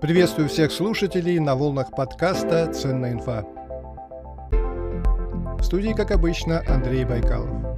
Приветствую всех слушателей на волнах подкаста «Ценная инфа». В студии, как обычно, Андрей Байкалов.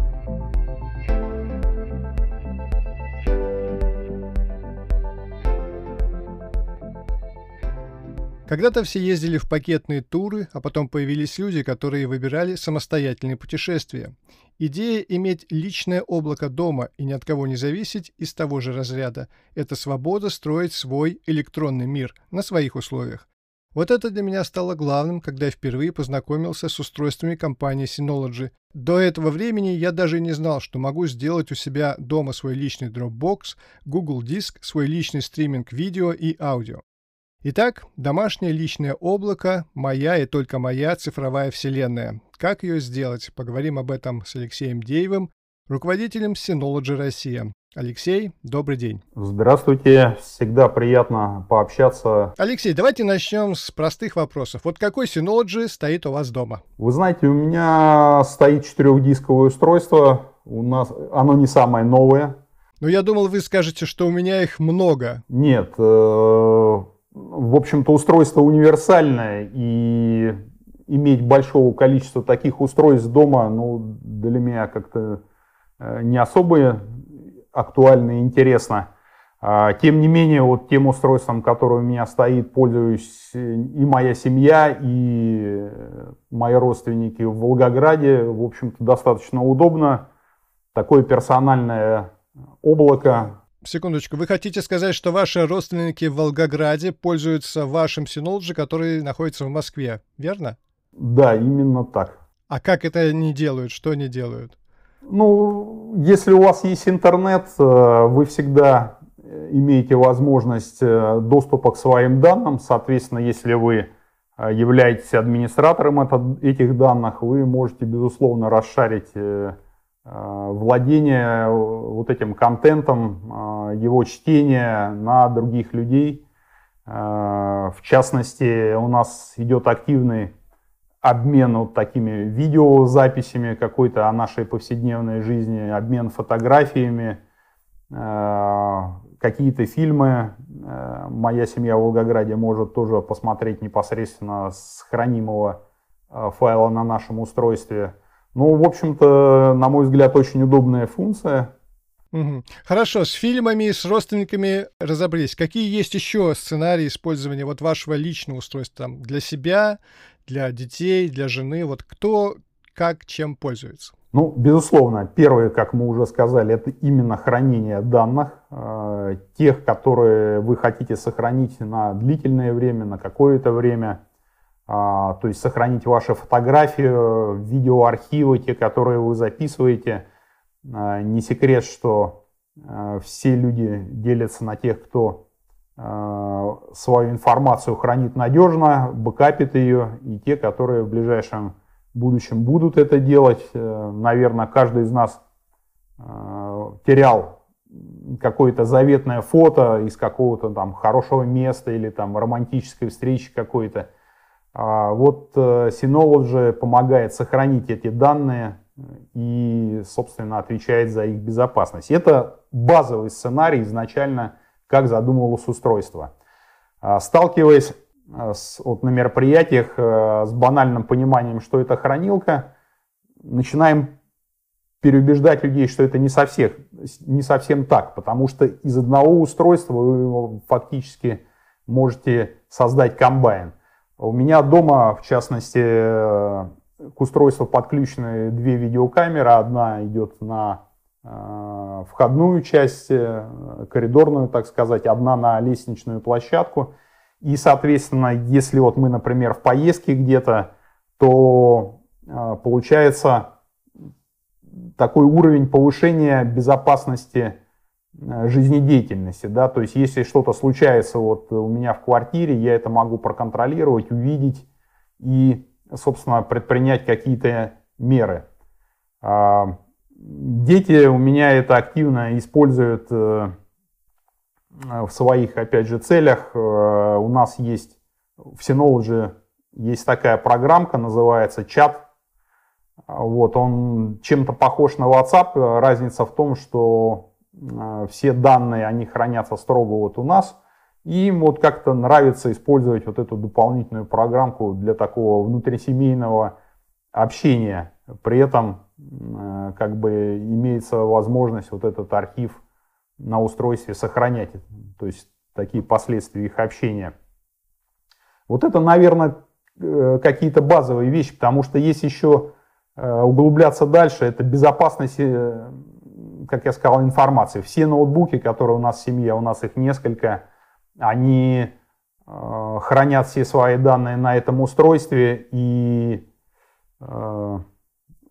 Когда-то все ездили в пакетные туры, а потом появились люди, которые выбирали самостоятельные путешествия. Идея иметь личное облако дома и ни от кого не зависеть из того же разряда – это свобода строить свой электронный мир на своих условиях. Вот это для меня стало главным, когда я впервые познакомился с устройствами компании Synology. До этого времени я даже не знал, что могу сделать у себя дома свой личный Dropbox, Google Диск, свой личный стриминг видео и аудио. Итак, домашнее личное облако – моя и только моя цифровая вселенная. Как ее сделать? Поговорим об этом с Алексеем Деевым, руководителем Synology Россия. Алексей, добрый день. Здравствуйте, всегда приятно пообщаться. Алексей, давайте начнем с простых вопросов. Вот какой Synology стоит у вас дома? Вы знаете, у меня стоит четырехдисковое устройство, у нас оно не самое новое. Но я думал, вы скажете, что у меня их много. Нет, э, в общем-то, устройство универсальное, и иметь большого количества таких устройств дома, ну, для меня как-то э, не особо актуально и интересно. А, тем не менее, вот тем устройством, которое у меня стоит, пользуюсь и моя семья, и мои родственники в Волгограде. В общем-то, достаточно удобно. Такое персональное облако, Секундочку, вы хотите сказать, что ваши родственники в Волгограде пользуются вашим Synology, который находится в Москве, верно? Да, именно так. А как это они делают? Что они делают? Ну, если у вас есть интернет, э, вы всегда имеете возможность э, доступа к своим данным. Соответственно, если вы э, являетесь администратором этих данных, вы можете, безусловно, расшарить Э, владение вот этим контентом, э, его чтение на других людей. Э, в частности, у нас идет активный обмен вот такими видеозаписями какой-то о нашей повседневной жизни, обмен фотографиями, какие-то фильмы. Моя семья в Волгограде может тоже посмотреть непосредственно с хранимого файла на нашем устройстве – ну, в общем-то, на мой взгляд, очень удобная функция. Угу. Хорошо, с фильмами, с родственниками разобрались. Какие есть еще сценарии использования вот вашего личного устройства там, для себя, для детей, для жены? Вот кто как чем пользуется? Ну, безусловно, первое, как мы уже сказали, это именно хранение данных, э, тех, которые вы хотите сохранить на длительное время, на какое-то время. А, то есть сохранить ваши фотографии, видеоархивы, те, которые вы записываете. А, не секрет, что а, все люди делятся на тех, кто свою информацию хранит надежно, бэкапит ее, и те, которые в ближайшем будущем будут это делать. Э, наверное, каждый из нас терял какое-то заветное фото из какого-то там хорошего места или там романтической встречи какой-то. А вот э, Synology помогает сохранить эти данные и, собственно, отвечает за их безопасность. Это базовый сценарий изначально, как задумывалось устройство. А, сталкиваясь э, с, вот, на мероприятиях э, с банальным пониманием, что это хранилка, начинаем переубеждать людей, что это не совсем, не совсем так, потому что из одного устройства вы фактически можете создать комбайн. У меня дома, в частности, к устройству подключены две видеокамеры. Одна идет на э, входную часть, э, коридорную, так сказать, одна на лестничную площадку. И, соответственно, если вот мы, например, в поездке где-то, то э, получается такой уровень повышения безопасности Э, жизнедеятельности, да, то есть если что-то случается вот у меня в квартире, я это могу проконтролировать, увидеть и, собственно, предпринять какие-то меры. А, дети у меня это активно используют э, в своих, опять же, целях. Э, у нас есть в Synology есть такая программка, называется чат. Вот, он чем-то похож на WhatsApp. Разница в том, что Э, все данные, они хранятся строго вот у нас. И им вот как-то нравится использовать вот эту дополнительную программку для такого внутрисемейного общения. При этом э, как бы имеется возможность вот этот архив на устройстве сохранять, то есть такие последствия их общения. Вот это, наверное, э, какие-то базовые вещи, потому что есть еще э, углубляться дальше, это безопасность, как я сказал, информации. Все ноутбуки, которые у нас в семье, у нас их несколько, они э, хранят все свои данные на этом устройстве и э,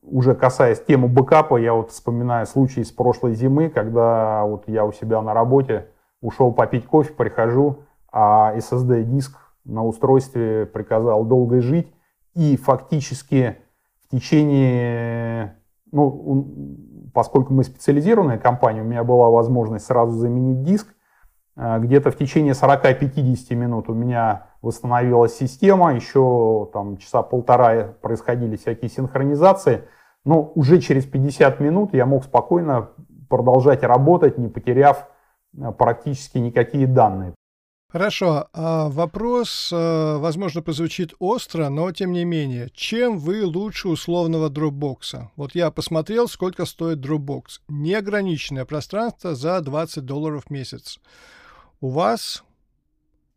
уже касаясь темы бэкапа, я вот вспоминаю случай с прошлой зимы, когда вот я у себя на работе ушел попить кофе, прихожу, а SSD-диск на устройстве приказал долго жить, и фактически в течение, ну, поскольку мы специализированная компания, у меня была возможность сразу заменить диск, Э, где-то в течение 40-50 минут у меня восстановилась система, еще там часа полтора происходили всякие синхронизации, но уже через 50 минут я мог спокойно продолжать работать, не потеряв э, практически никакие данные. Хорошо. А вопрос, э, возможно, прозвучит остро, но тем не менее. Чем вы лучше условного дропбокса? Вот я посмотрел, сколько стоит дропбокс. Неограниченное пространство за 20 долларов в месяц у вас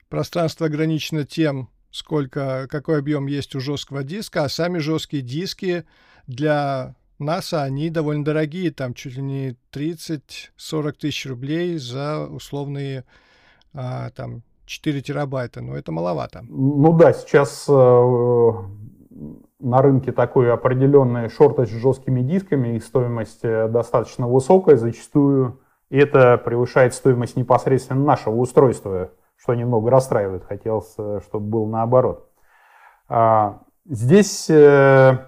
пространство ограничено тем, сколько, какой объем есть у жесткого диска, а сами жесткие диски для НАСА, они довольно дорогие, там чуть ли не 30-40 тысяч рублей за условные а, там 4 терабайта, но это маловато. Ну да, сейчас э, на рынке такой определенный шортаж с жесткими дисками, их стоимость э, достаточно высокая, зачастую это превышает стоимость непосредственно нашего устройства, что немного расстраивает. Хотелось, э, чтобы был наоборот. А, здесь сильно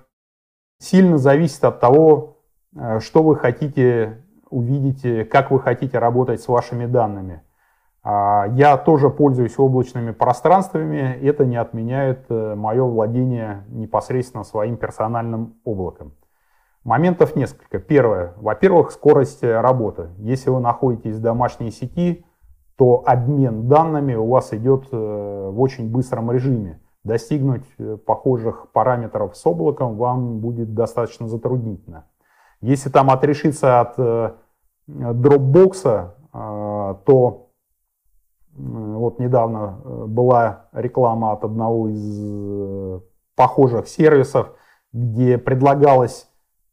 зависит от того, что вы хотите увидеть, как вы хотите работать с вашими данными. А, я тоже пользуюсь облачными пространствами, это не отменяет мое владение непосредственно своим персональным облаком. Моментов несколько. Первое. Во-первых, скорость работы. Если вы находитесь в домашней сети, то обмен данными у вас идет э, в очень быстром режиме. Достигнуть э, похожих параметров с облаком вам будет достаточно затруднительно. Если там отрешиться от э, Dropbox, то вот недавно была реклама от одного из похожих сервисов, где предлагалось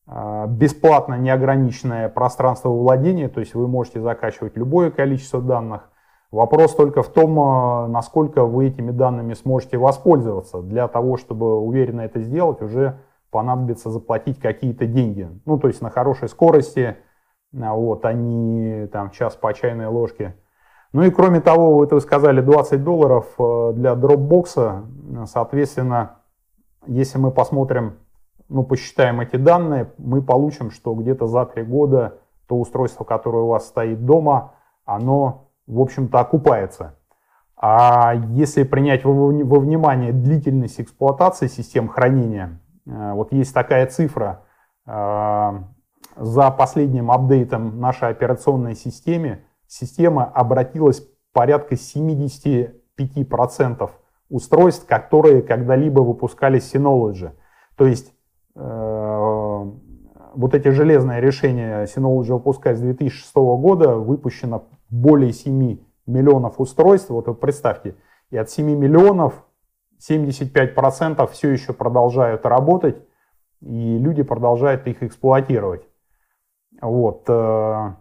а, бесплатно неограниченное пространство владения, то есть вы можете закачивать любое количество данных. Вопрос только в том, а, насколько вы этими данными сможете воспользоваться. Для того, чтобы уверенно это сделать, уже понадобится заплатить какие-то деньги. Ну, то есть на хорошей скорости, а, вот, они там час по чайной ложке. Ну и кроме того, вот вы сказали 20 долларов для Dropbox, соответственно, если мы посмотрим ну, посчитаем эти данные, мы получим, что где-то за три года то устройство, которое у вас стоит дома, оно, в общем-то, окупается. А если принять во, во внимание длительность эксплуатации систем хранения, э, вот есть такая цифра, э, за последним апдейтом нашей операционной системы система обратилась порядка 75% устройств, которые когда-либо выпускали Synology. То есть Э, вот эти железные решения Synology выпускает с 2006 года, выпущено более 7 миллионов устройств. Вот вы представьте, и от 7 миллионов 75% все еще продолжают работать, и люди продолжают их эксплуатировать. Вот. Э,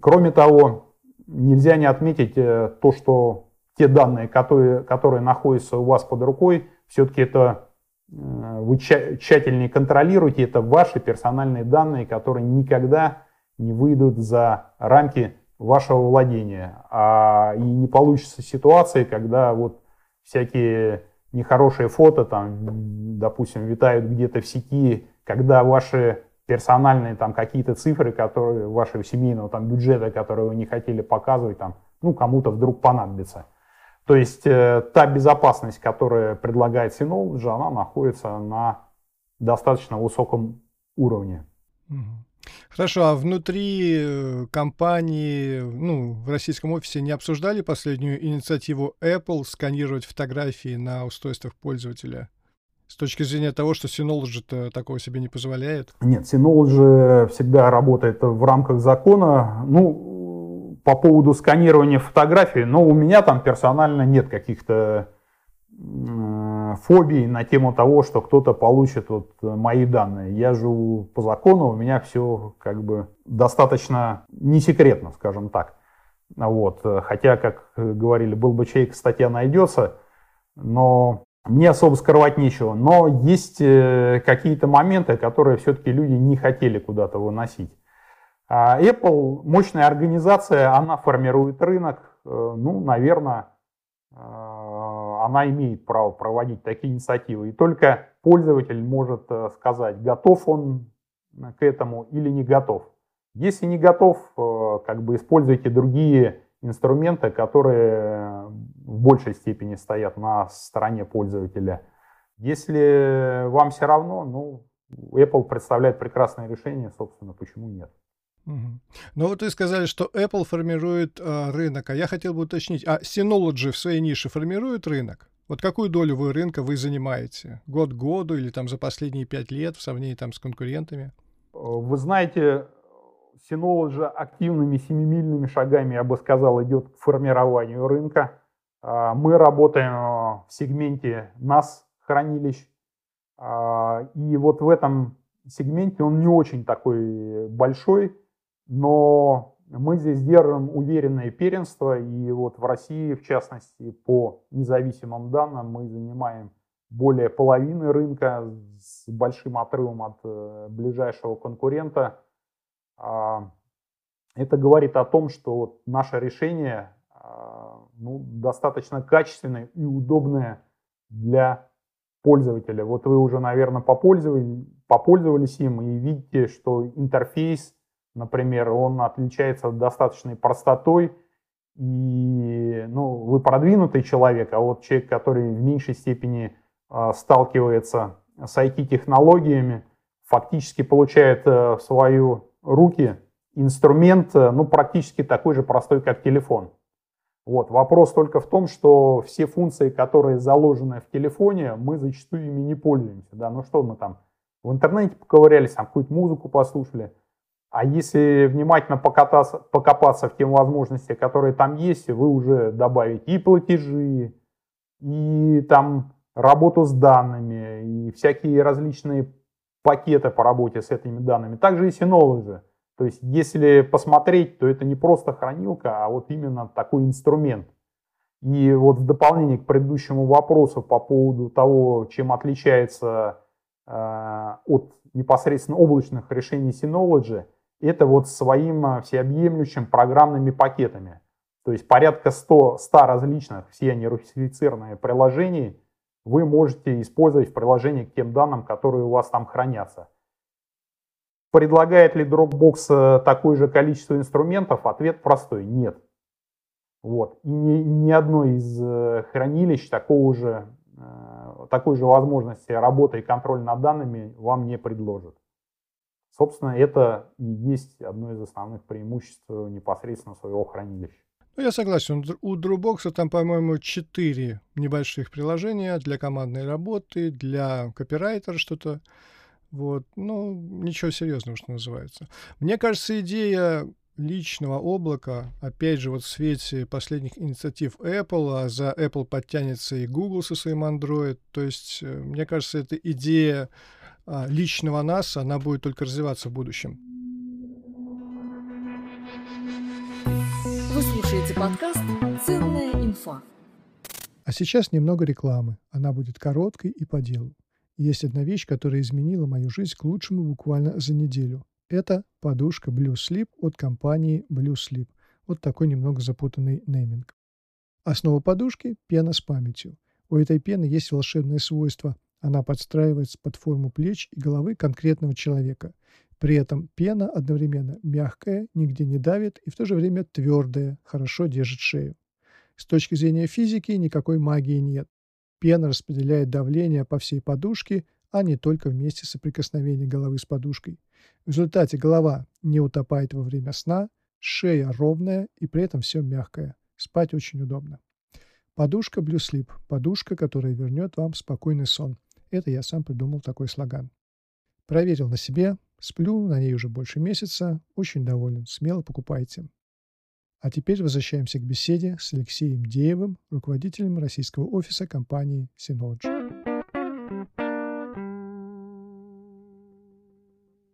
кроме того, нельзя не отметить э, то, что те данные, которые, которые находятся у вас под рукой, все-таки это Э, вы тщательнее контролируете, это ваши персональные данные, которые никогда не выйдут за рамки вашего владения. А и не получится ситуации, когда вот всякие нехорошие фото, там, допустим, витают где-то в сети, когда ваши персональные там какие-то цифры, которые вашего семейного там бюджета, которые вы не хотели показывать, там, ну, кому-то вдруг понадобится. То есть э, та безопасность, которая предлагает Synology, она находится на достаточно высоком уровне. Хорошо, а внутри э, компании, ну, в российском офисе не обсуждали последнюю инициативу Apple сканировать фотографии на устройствах пользователя? С точки зрения того, что Synology такого себе не позволяет? Нет, Synology всегда работает в рамках закона. Ну, по поводу сканирования фотографий, ну, у меня там персонально нет каких-то фобий на тему того, что кто-то получит вот мои данные. Я живу по закону, у меня все как бы достаточно не секретно, скажем так. Вот. Хотя, как говорили, был бы чей, статья найдется, но мне особо скрывать нечего. Но есть э, какие-то моменты, которые все-таки люди не хотели куда-то выносить. А Apple, мощная организация, она формирует рынок, э, ну, наверное, э, она имеет право проводить такие инициативы. И только пользователь может сказать, готов он к этому или не готов. Если не готов, как бы используйте другие инструменты, которые в большей степени стоят на стороне пользователя. Если вам все равно, ну, Apple представляет прекрасное решение, собственно, почему нет. Угу. Ну вот вы сказали, что Apple формирует э, рынок, а я хотел бы уточнить, а Synology в своей нише формирует рынок? Вот какую долю вы рынка вы занимаете? Год к году или там за последние пять лет в сравнении там с конкурентами? Вы знаете, Synology активными семимильными шагами, я бы сказал, идет к формированию рынка. А, мы работаем в сегменте NAS хранилищ. А, и вот в этом сегменте он не очень такой большой, но мы здесь держим уверенное первенство, и вот в России, в частности, по независимым данным, мы занимаем более половины рынка с большим отрывом от э, ближайшего конкурента. А, это говорит о том, что наше решение а, ну, достаточно качественное и удобное для пользователя. Вот вы уже, наверное, попользовались, попользовались им и видите, что интерфейс например, он отличается достаточной простотой, и ну, вы продвинутый человек, а вот человек, который в меньшей степени э, сталкивается с IT-технологиями, фактически получает э, в свои руки инструмент, э, ну, практически такой же простой, как телефон. Вот. Вопрос только в том, что все функции, которые заложены в телефоне, мы зачастую ими не пользуемся. Да? Ну что мы там в интернете поковырялись, там какую-то музыку послушали – а если внимательно покататься, покопаться в тем возможности, которые там есть, вы уже добавите и платежи, и там работу с данными, и всякие различные пакеты по работе с этими данными. Также и Synology. То есть, если посмотреть, то это не просто хранилка, а вот именно такой инструмент. И вот в дополнение к предыдущему вопросу по поводу того, чем отличается э, от непосредственно облачных решений Synology – это вот своим а, всеобъемлющим программными пакетами. То есть порядка 100, 100 различных, все они русифицированные приложений, вы можете использовать в приложении к тем данным, которые у вас там хранятся. Предлагает ли Dropbox э, такое же количество инструментов? Ответ простой – нет. Вот. И ни, ни одно из э, хранилищ такого же, э, такой же возможности работы и контроля над данными вам не предложит. Собственно, это и есть одно из основных преимуществ непосредственно своего хранилища. Ну, я согласен. У Dropbox там, по-моему, четыре небольших приложения для командной работы, для копирайтера что-то. Вот. Ну, ничего серьезного, что называется. Мне кажется, идея личного облака, опять же, вот в свете последних инициатив Apple, а за Apple подтянется и Google со своим Android. То есть, э, мне кажется, эта идея а, личного нас, она будет только развиваться в будущем. Слушаете подкаст «Ценная инфа». А сейчас немного рекламы. Она будет короткой и по делу. Есть одна вещь, которая изменила мою жизнь к лучшему буквально за неделю. Это подушка Blue Sleep от компании Blue Sleep. Вот такой немного запутанный нейминг. Основа подушки – пена с памятью. У этой пены есть волшебное свойство она подстраивается под форму плеч и головы конкретного человека. При этом пена одновременно мягкая, нигде не давит и в то же время твердая, хорошо держит шею. С точки зрения физики никакой магии нет. Пена распределяет давление по всей подушке, а не только в месте соприкосновения головы с подушкой. В результате голова не утопает во время сна, шея ровная и при этом все мягкое. Спать очень удобно. Подушка Blue Sleep – подушка, которая вернет вам спокойный сон. Это я сам придумал такой слоган. Проверил на себе, сплю на ней уже больше месяца, очень доволен, смело покупайте. А теперь возвращаемся к беседе с Алексеем Деевым, руководителем российского офиса компании Synology.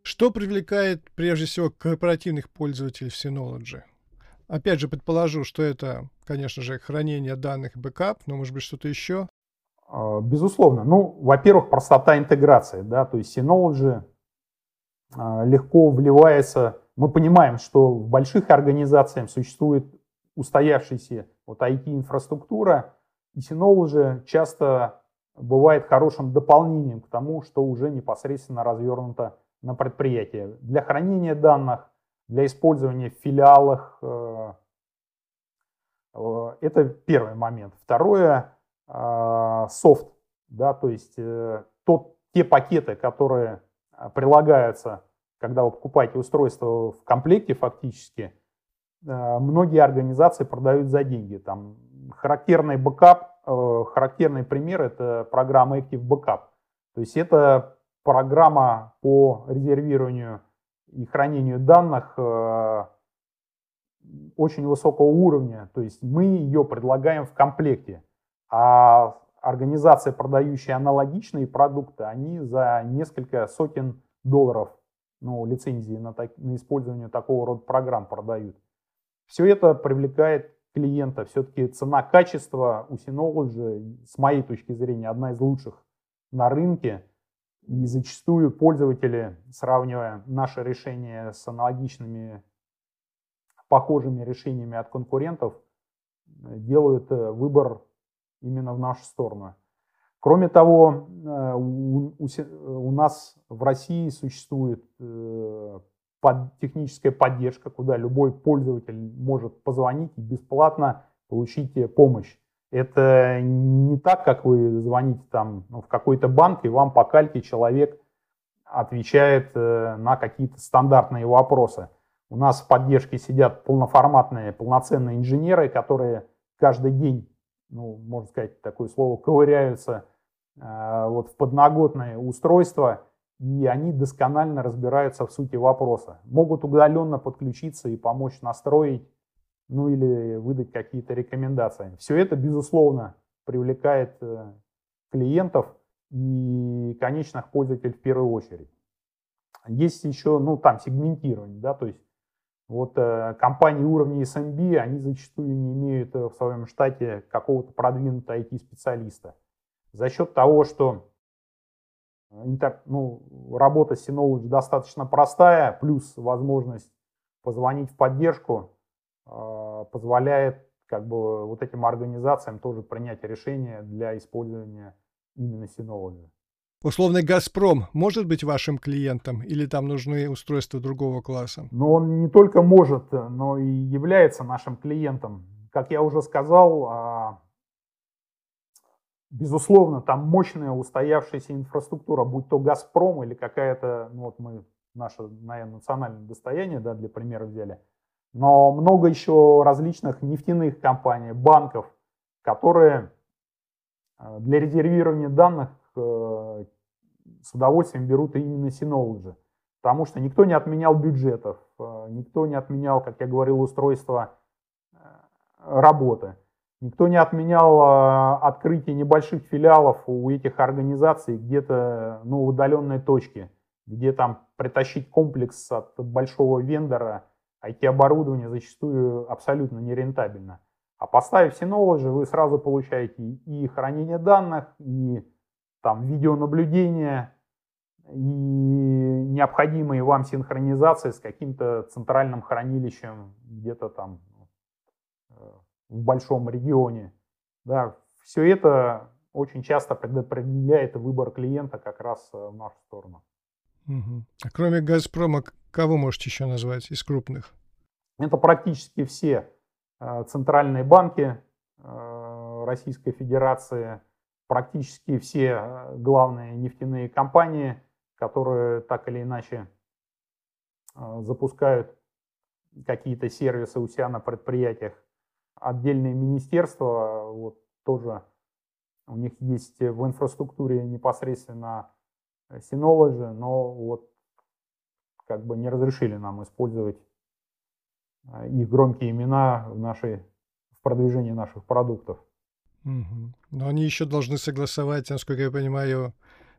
Что привлекает прежде всего корпоративных пользователей в Synology? Опять же, предположу, что это, конечно же, хранение данных бэкап, но, может быть, что-то еще? А, безусловно. Ну, во-первых, простота интеграции. Да? То есть Synology легко вливается. Мы понимаем, что в больших организациях существует устоявшаяся вот IT-инфраструктура, и Synology часто бывает хорошим дополнением к тому, что уже непосредственно развернуто на предприятии. Для хранения данных, для использования в филиалах. Э, э, это первый момент. Второе э, софт, да, то есть тот, те пакеты, которые прилагаются, когда вы покупаете устройство в комплекте фактически, многие организации продают за деньги. Там характерный бэкап, характерный пример это программа Active Backup. То есть это программа по резервированию и хранению данных э, очень высокого уровня. То есть мы ее предлагаем в комплекте. А организации, продающие аналогичные продукты, они за несколько сотен долларов ну, лицензии на, так, на использование такого рода программ продают. Все это привлекает клиента. Все-таки цена-качество у Synology, с моей точки зрения, одна из лучших на рынке. И зачастую пользователи, сравнивая наше решение с аналогичными похожими решениями от конкурентов, делают э, выбор именно в нашу сторону. Кроме того, э, у, нас в России существует э, под, техническая поддержка, куда любой пользователь может позвонить и бесплатно получить помощь. Это не так, как вы звоните там ну, в какой-то банк, и вам по кальке человек отвечает э, на какие-то стандартные вопросы. У нас в поддержке сидят полноформатные, полноценные инженеры, которые каждый день, ну, можно сказать такое слово, ковыряются э, вот в подноготное устройство, и они досконально разбираются в сути вопроса. Могут удаленно подключиться и помочь настроить ну или выдать какие-то рекомендации. Все это, безусловно, привлекает э, клиентов и конечных пользователей в первую очередь. Есть еще, ну, там сегментирование, да, то есть вот э, компании уровня SMB, они зачастую не имеют э, в своем штате какого-то продвинутого IT-специалиста. За счет того, что интер, ну, работа Synology достаточно простая, плюс возможность позвонить в поддержку, позволяет как бы вот этим организациям тоже принять решение для использования именно Synology. Условный «Газпром» может быть вашим клиентом или там нужны устройства другого класса? Но он не только может, но и является нашим клиентом. Как я уже сказал, а, безусловно, там мощная устоявшаяся инфраструктура, будь то «Газпром» или какая-то, ну вот мы, наше, наверное, национальное достояние, да, для примера взяли – но много еще различных нефтяных компаний, банков, которые э, для резервирования данных с удовольствием берут именно Synology. Потому что никто не отменял бюджетов, э, никто не отменял, как я говорил, устройства работы. Никто не отменял открытие небольших филиалов у этих организаций где-то ну, в удаленной точке, где там притащить комплекс от большого вендора – IT-оборудование зачастую абсолютно нерентабельно. А поставив Synology, вы сразу получаете и хранение данных, и там видеонаблюдение, и необходимые вам синхронизации с каким-то центральным хранилищем где-то там э, в большом регионе. Да, все это очень часто предопределяет выбор клиента как раз э, в нашу сторону. Угу. А кроме «Газпрома» кого можете еще назвать из крупных? Это практически все э, центральные банки Российской Федерации, практически все главные нефтяные компании, которые так или иначе запускают какие-то сервисы у себя на предприятиях, отдельные министерства, вот тоже у них есть в инфраструктуре непосредственно Synology, но вот как бы не разрешили нам использовать а, их громкие имена в, нашей, в продвижении наших продуктов. Угу. Но они еще должны согласовать, насколько я понимаю,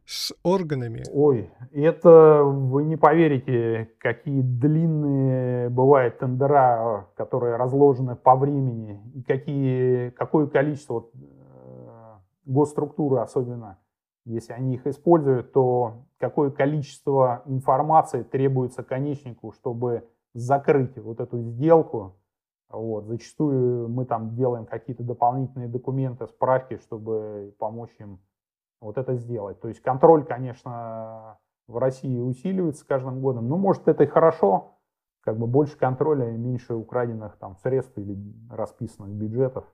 с органами. Ой, это вы не поверите, какие длинные бывают тендера, которые разложены по времени, и какие, какое количество э, госструктуры особенно, если они их используют, то какое количество информации требуется конечнику, чтобы закрыть вот эту сделку. Вот. Зачастую мы там делаем какие-то дополнительные документы, справки, чтобы помочь им вот это сделать. То есть контроль, конечно, в России усиливается с каждым годом. Ну, может, это и хорошо, как бы больше контроля и меньше украденных там средств или расписанных бюджетов.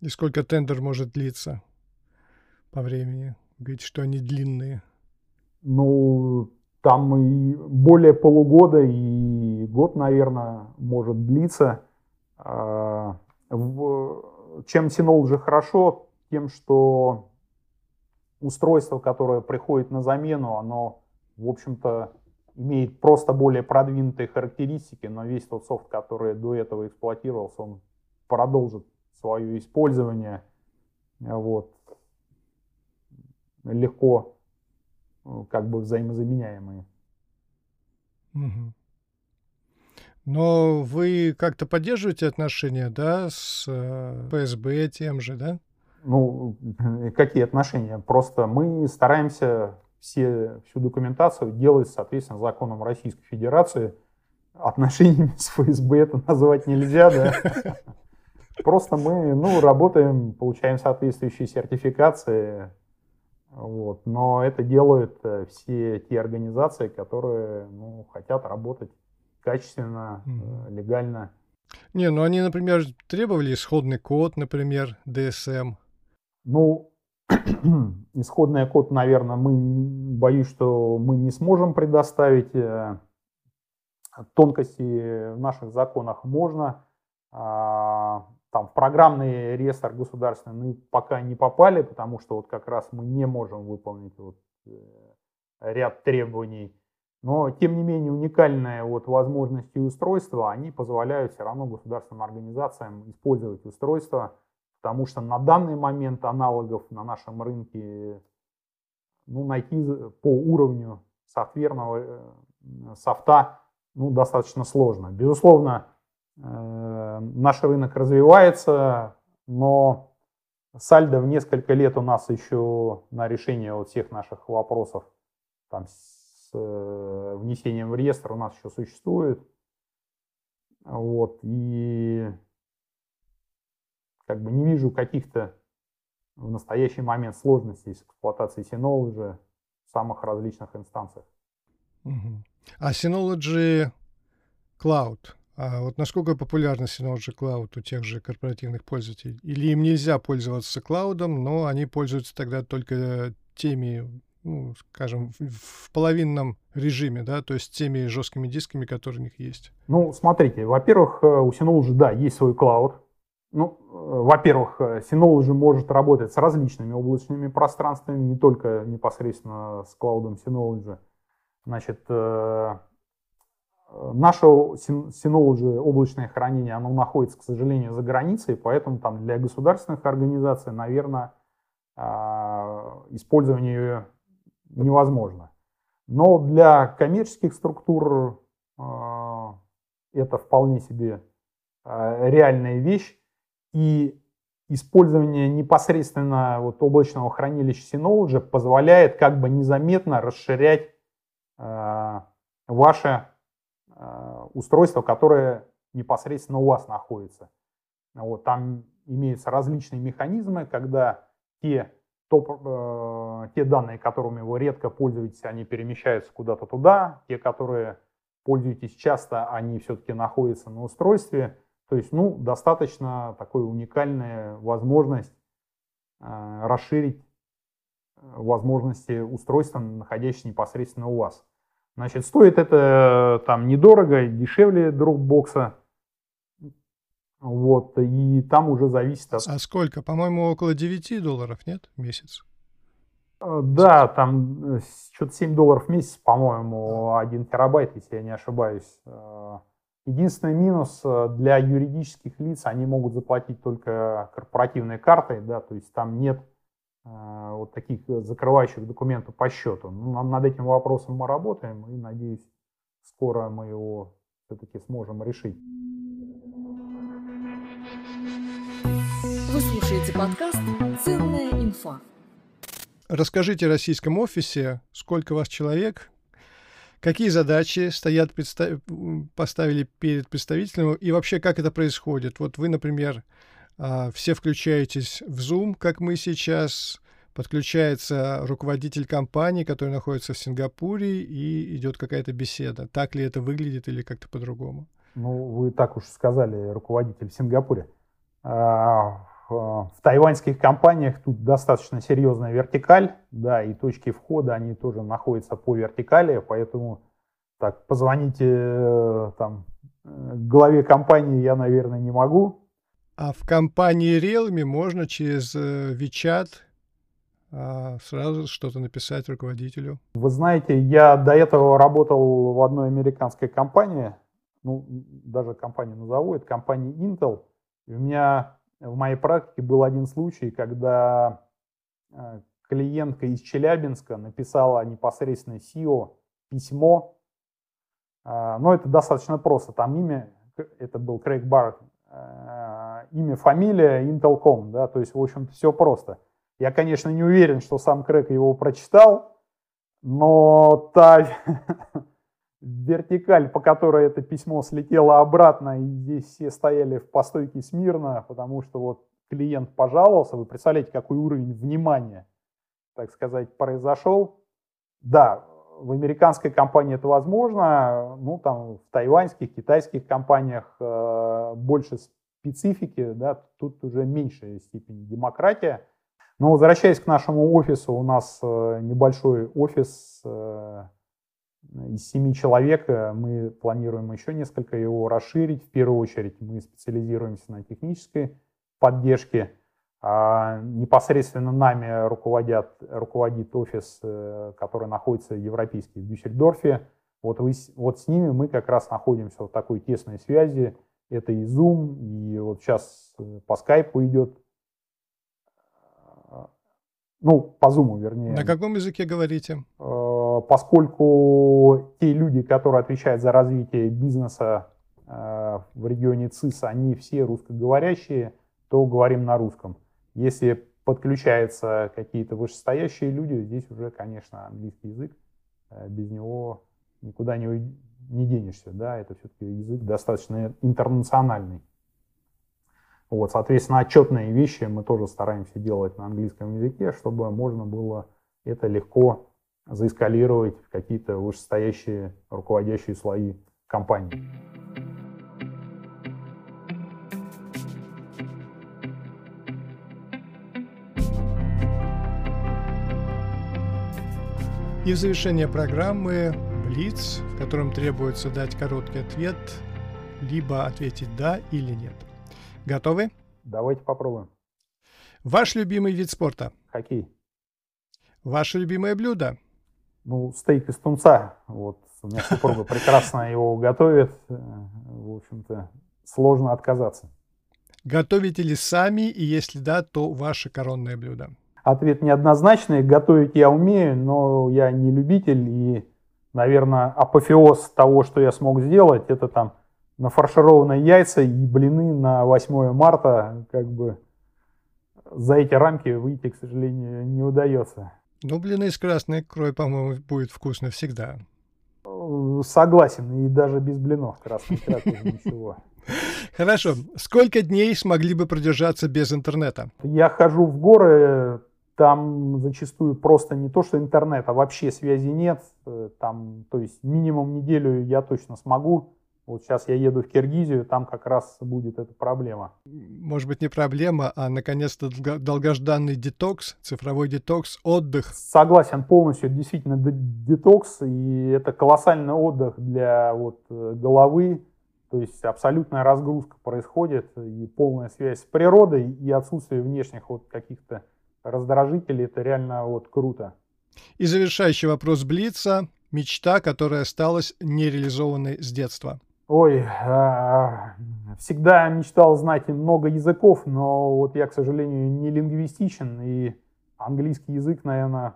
И сколько тендер может длиться по времени? Говорите, что они длинные. Ну, там и более полугода и год, наверное, может длиться. А, чем Synology хорошо? Тем, что устройство, которое приходит на замену, оно, в общем-то, имеет просто более продвинутые характеристики, но весь тот софт, который до этого эксплуатировался, он продолжит свое использование. Вот. Легко как бы взаимозаменяемые. Угу. Но вы как-то поддерживаете отношения, да, с э, ФСБ тем же, да? Ну, какие отношения? Просто мы стараемся все, всю документацию делать, соответственно, законом Российской Федерации. Отношениями с ФСБ это назвать нельзя, да? Просто мы, ну, работаем, получаем соответствующие сертификации, вот. Но это делают э, все те организации, которые ну, хотят работать качественно, mm легально. Не, ну они, например, требовали исходный код, например, DSM. Ну, исходный код, наверное, мы боюсь, что мы не сможем предоставить. Э, тонкости в наших законах можно. А, там в программный реестр государственный мы пока не попали, потому что вот как раз мы не можем выполнить вот э, ряд требований. Но, тем не менее, уникальные вот возможности устройства, они позволяют все равно государственным организациям использовать устройства, потому что на данный момент аналогов на нашем рынке ну, найти по уровню софтверного э, софта ну, достаточно сложно. Безусловно, Э, наш рынок развивается, но сальдо в несколько лет у нас еще на решение вот всех наших вопросов там, внесением в реестр у нас еще существует. Вот, и как бы не вижу каких-то в настоящий момент сложностей с эксплуатацией Synology в самых различных инстанциях. А Synology Cloud а вот насколько популярна Synology Cloud у тех же корпоративных пользователей? Или им нельзя пользоваться клаудом, но они пользуются тогда только теми, ну, скажем, в, в половинном режиме, да, то есть теми жесткими дисками, которые у них есть? Ну, смотрите, во-первых, э, у Synology, да, есть свой клауд. Ну, э, во-первых, э, Synology может работать с различными облачными пространствами, не только непосредственно с клаудом Synology. Значит, Наше Synology облачное хранение, оно находится, к сожалению, за границей, поэтому там для государственных организаций, наверное, а, использование невозможно. Но для коммерческих структур а, это вполне себе а, реальная вещь. И использование непосредственно вот облачного хранилища Synology позволяет как бы незаметно расширять ваше Э, устройство, которое непосредственно у вас находится. Вот, там имеются различные механизмы, когда те, топ, э, те данные, которыми вы редко пользуетесь, они перемещаются куда-то туда, те, которые пользуетесь часто, они все-таки находятся на устройстве. То есть, ну, достаточно такой уникальная возможность расширить возможности устройства, находящиеся непосредственно у вас. Значит, стоит это там недорого, дешевле дропбокса. Вот, и там уже зависит от... А сколько? По-моему, около 9 долларов, нет, в месяц? Э, да, там э, что-то 7 долларов в месяц, по-моему, 1 терабайт, если я не ошибаюсь. Э, единственный минус для юридических лиц, они могут заплатить только корпоративной картой, да, то есть там нет вот таких закрывающих документов по счету. Ну, над этим вопросом мы работаем и, надеюсь, скоро мы его все-таки сможем решить. Вы слушаете подкаст «Ценная инфа». Расскажите российском офисе, сколько вас человек, какие задачи стоят, поставили перед представителем и вообще как это происходит. Вот вы, например, а, все включаетесь в Zoom, как мы сейчас, подключается руководитель компании, который находится в Сингапуре, и идет какая-то беседа. Так ли это выглядит или как-то по-другому? Ну, вы так уж сказали, руководитель в Сингапуре. А, в тайваньских компаниях тут достаточно серьезная вертикаль, да, и точки входа, они тоже находятся по вертикали, поэтому так, позвоните э, там главе компании я, наверное, не могу. А в компании Realme можно через э, WeChat а, сразу что-то написать руководителю? Вы знаете, я до этого работал в одной американской компании, ну, даже компанию назову, это компания Intel, у меня в моей практике был один случай, когда э, клиентка из Челябинска написала непосредственно SEO письмо. Э, но это достаточно просто. Там имя, это был Крейг Барретт, э, имя, фамилия, Intel.com, да, то есть, в общем-то, все просто. Я, конечно, не уверен, что сам Крейг его прочитал, но та вертикаль, по которой это письмо слетело обратно, и здесь все стояли в постойке смирно, потому что вот клиент пожаловался, вы представляете, какой уровень внимания, так сказать, произошел. Да, в американской компании это возможно, ну там в тайваньских, китайских компаниях э, больше специфики, да, тут уже меньшая степень демократия. Но возвращаясь к нашему офису, у нас э, небольшой офис, э, из семи человек э, мы планируем еще несколько его расширить. В первую очередь мы специализируемся на технической поддержке. А непосредственно нами руководят, руководит офис, э, который находится европейский в Дюссельдорфе. Вот, вы, вот с ними мы как раз находимся в такой тесной связи. Это и Zoom, и вот сейчас э, по скайпу идет. Ну, по Zoom, вернее. На каком языке говорите? Поскольку те люди, которые отвечают за развитие бизнеса э, в регионе ЦИС, они все русскоговорящие, то говорим на русском. Если подключаются какие-то вышестоящие люди, здесь уже, конечно, английский язык, э, без него никуда не, не денешься, да, это все-таки язык достаточно интернациональный. Вот, соответственно, отчетные вещи мы тоже стараемся делать на английском языке, чтобы можно было это легко заэскалировать в какие-то вышестоящие руководящие слои компании. И в завершение программы Блиц, в котором требуется дать короткий ответ, либо ответить «да» или «нет». Готовы? Давайте попробуем. Ваш любимый вид спорта? Хоккей. Ваше любимое блюдо? Ну, стейк из тунца. Вот у меня супруга прекрасно его готовит. В общем-то, сложно отказаться. Готовите ли сами, и если да, то ваше коронное блюдо? Ответ неоднозначный. Готовить я умею, но я не любитель. И, наверное, апофеоз того, что я смог сделать, это там нафаршированные яйца и блины на 8 марта. Как бы за эти рамки выйти, к сожалению, не удается. Ну, блины из красной икрой, по-моему, будет вкусно всегда. Согласен, и даже без блинов красной икра ничего. Хорошо. Сколько дней смогли бы продержаться без интернета? Я хожу в горы, там зачастую просто не то, что интернет, а вообще связи нет. Там, то есть минимум неделю я точно смогу. Вот сейчас я еду в Киргизию, там как раз будет эта проблема. Может быть, не проблема, а наконец-то долгожданный детокс, цифровой детокс, отдых. Согласен полностью, это действительно детокс, и это колоссальный отдых для вот, э, головы, то есть абсолютная разгрузка происходит, и полная связь с природой, и отсутствие внешних вот каких-то раздражителей, это реально вот круто. И завершающий вопрос Блица. Мечта, которая осталась нереализованной с детства. Ой, а, всегда мечтал знать много языков, но вот я, к сожалению, не лингвистичен, и английский язык, наверное,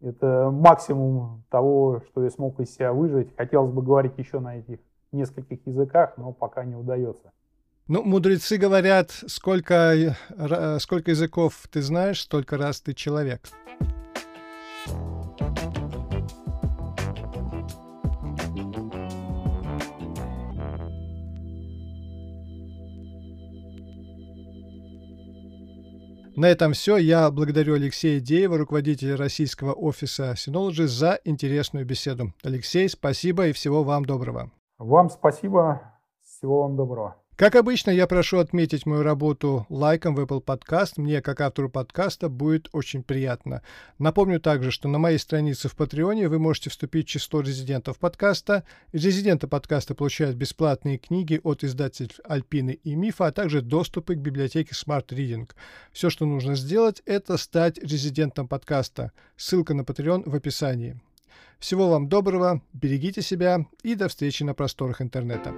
это максимум того, что я смог из себя выжить. Хотелось бы говорить еще на этих нескольких языках, но пока не удается. Ну, мудрецы говорят, сколько, сколько языков ты знаешь, столько раз ты человек. На этом все. Я благодарю Алексея Деева, руководителя российского офиса Synology, за интересную беседу. Алексей, спасибо и всего вам доброго. Вам спасибо. Всего вам доброго. Как обычно, я прошу отметить мою работу лайком в Apple Podcast. Мне, как автору подкаста, будет очень приятно. Напомню также, что на моей странице в Патреоне вы можете вступить в число резидентов подкаста. Резиденты подкаста получают бесплатные книги от издательств Альпины и Мифа, а также доступы к библиотеке Smart Reading. Все, что нужно сделать, это стать резидентом подкаста. Ссылка на Patreon в описании. Всего вам доброго, берегите себя и до встречи на просторах интернета.